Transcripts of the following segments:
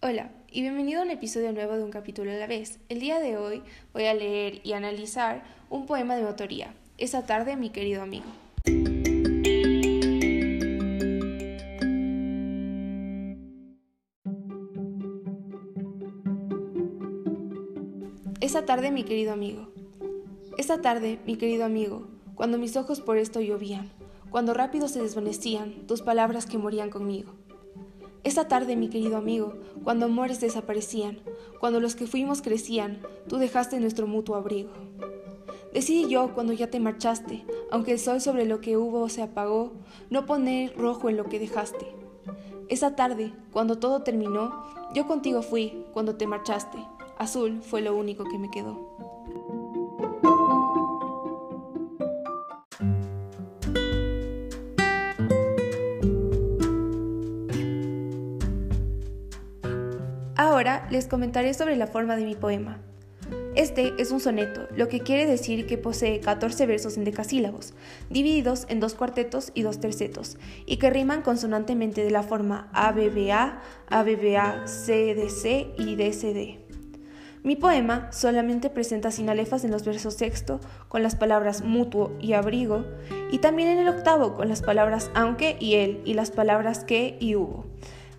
Hola y bienvenido a un episodio nuevo de un capítulo a la vez. El día de hoy voy a leer y analizar un poema de mi autoría, Esa tarde, mi querido amigo. Esa tarde, mi querido amigo. Esa tarde, mi querido amigo, cuando mis ojos por esto llovían, cuando rápido se desvanecían tus palabras que morían conmigo. Esa tarde, mi querido amigo, cuando amores desaparecían, cuando los que fuimos crecían, tú dejaste nuestro mutuo abrigo. Decidí yo, cuando ya te marchaste, aunque el sol sobre lo que hubo se apagó, no poner rojo en lo que dejaste. Esa tarde, cuando todo terminó, yo contigo fui, cuando te marchaste. Azul fue lo único que me quedó. Ahora les comentaré sobre la forma de mi poema. Este es un soneto, lo que quiere decir que posee 14 versos en decasílabos, divididos en dos cuartetos y dos tercetos, y que riman consonantemente de la forma ABBA, ABBA, CDC y DCD. Mi poema solamente presenta sinalefas en los versos sexto con las palabras mutuo y abrigo, y también en el octavo con las palabras aunque y él y las palabras que y hubo.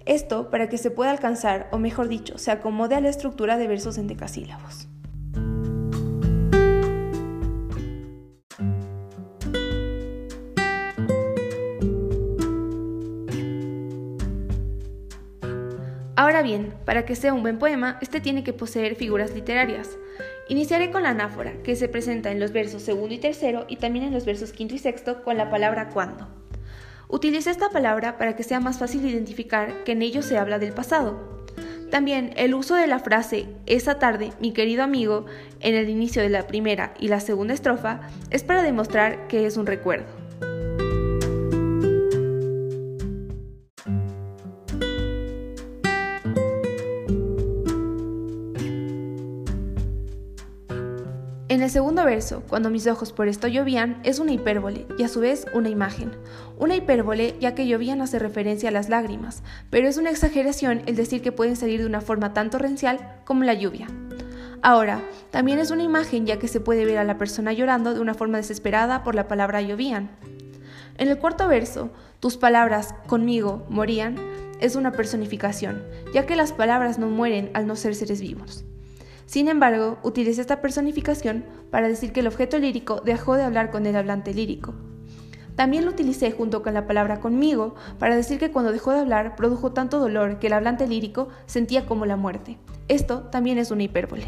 Esto para que se pueda alcanzar, o mejor dicho, se acomode a la estructura de versos en decasílabos. Ahora bien, para que sea un buen poema, este tiene que poseer figuras literarias. Iniciaré con la anáfora, que se presenta en los versos segundo y tercero y también en los versos quinto y sexto con la palabra cuando. Utilicé esta palabra para que sea más fácil identificar que en ello se habla del pasado. También el uso de la frase esa tarde, mi querido amigo, en el inicio de la primera y la segunda estrofa es para demostrar que es un recuerdo. El segundo verso, cuando mis ojos por esto llovían, es una hipérbole y a su vez una imagen. Una hipérbole ya que llovían hace referencia a las lágrimas, pero es una exageración el decir que pueden salir de una forma tan torrencial como la lluvia. Ahora, también es una imagen ya que se puede ver a la persona llorando de una forma desesperada por la palabra llovían. En el cuarto verso, tus palabras conmigo morían es una personificación, ya que las palabras no mueren al no ser seres vivos. Sin embargo, utilicé esta personificación para decir que el objeto lírico dejó de hablar con el hablante lírico. También lo utilicé junto con la palabra conmigo para decir que cuando dejó de hablar produjo tanto dolor que el hablante lírico sentía como la muerte. Esto también es una hipérbole.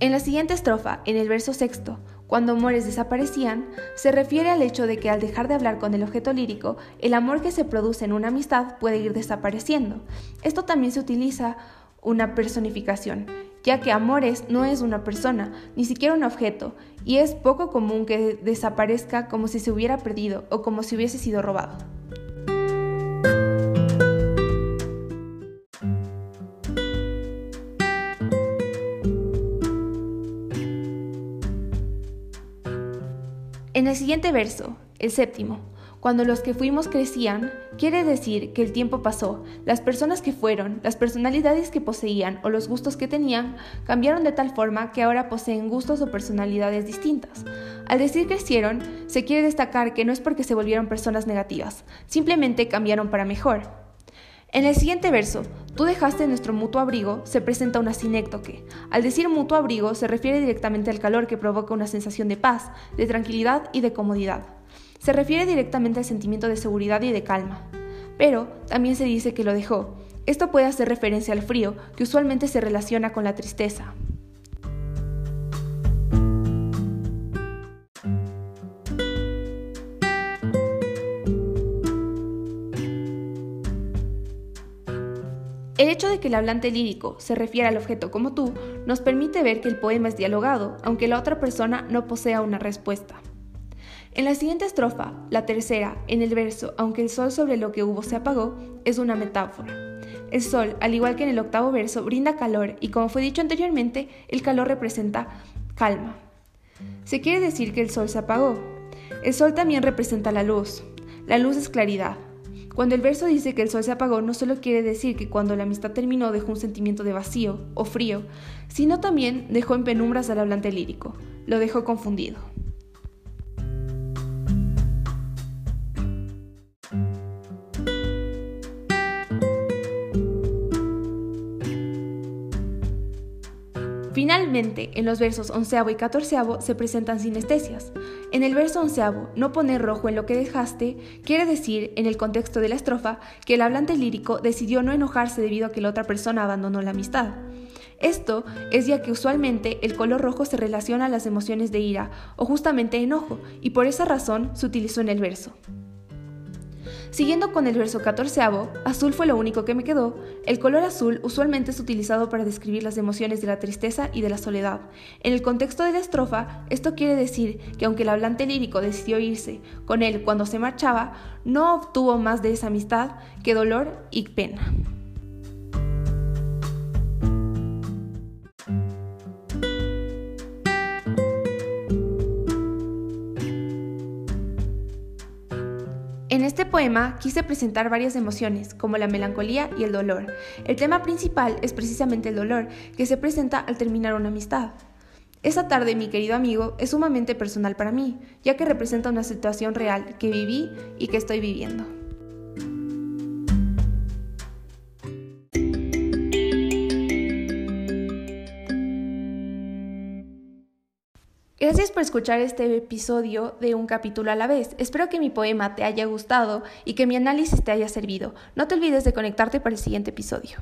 En la siguiente estrofa, en el verso sexto, cuando amores desaparecían, se refiere al hecho de que al dejar de hablar con el objeto lírico, el amor que se produce en una amistad puede ir desapareciendo. Esto también se utiliza una personificación, ya que amores no es una persona, ni siquiera un objeto, y es poco común que desaparezca como si se hubiera perdido o como si hubiese sido robado. En el siguiente verso, el séptimo, cuando los que fuimos crecían, quiere decir que el tiempo pasó, las personas que fueron, las personalidades que poseían o los gustos que tenían cambiaron de tal forma que ahora poseen gustos o personalidades distintas. Al decir crecieron, se quiere destacar que no es porque se volvieron personas negativas, simplemente cambiaron para mejor. En el siguiente verso, tú dejaste nuestro mutuo abrigo, se presenta una sinéctoque. Al decir mutuo abrigo se refiere directamente al calor que provoca una sensación de paz, de tranquilidad y de comodidad. Se refiere directamente al sentimiento de seguridad y de calma. Pero también se dice que lo dejó. Esto puede hacer referencia al frío, que usualmente se relaciona con la tristeza. El hecho de que el hablante lírico se refiera al objeto como tú nos permite ver que el poema es dialogado, aunque la otra persona no posea una respuesta. En la siguiente estrofa, la tercera, en el verso Aunque el sol sobre lo que hubo se apagó, es una metáfora. El sol, al igual que en el octavo verso, brinda calor y como fue dicho anteriormente, el calor representa calma. Se quiere decir que el sol se apagó. El sol también representa la luz. La luz es claridad. Cuando el verso dice que el sol se apagó, no solo quiere decir que cuando la amistad terminó dejó un sentimiento de vacío o frío, sino también dejó en penumbras al hablante lírico, lo dejó confundido. Finalmente, en los versos onceavo y catorceavo se presentan sinestesias. En el verso onceavo, no poner rojo en lo que dejaste, quiere decir, en el contexto de la estrofa, que el hablante lírico decidió no enojarse debido a que la otra persona abandonó la amistad. Esto es ya que usualmente el color rojo se relaciona a las emociones de ira o justamente enojo, y por esa razón se utilizó en el verso. Siguiendo con el verso catorceavo, azul fue lo único que me quedó. El color azul usualmente es utilizado para describir las emociones de la tristeza y de la soledad. En el contexto de la estrofa, esto quiere decir que aunque el hablante lírico decidió irse con él cuando se marchaba, no obtuvo más de esa amistad que dolor y pena. En este poema quise presentar varias emociones, como la melancolía y el dolor. El tema principal es precisamente el dolor, que se presenta al terminar una amistad. Esa tarde, mi querido amigo, es sumamente personal para mí, ya que representa una situación real que viví y que estoy viviendo. Gracias por escuchar este episodio de Un capítulo a la vez. Espero que mi poema te haya gustado y que mi análisis te haya servido. No te olvides de conectarte para el siguiente episodio.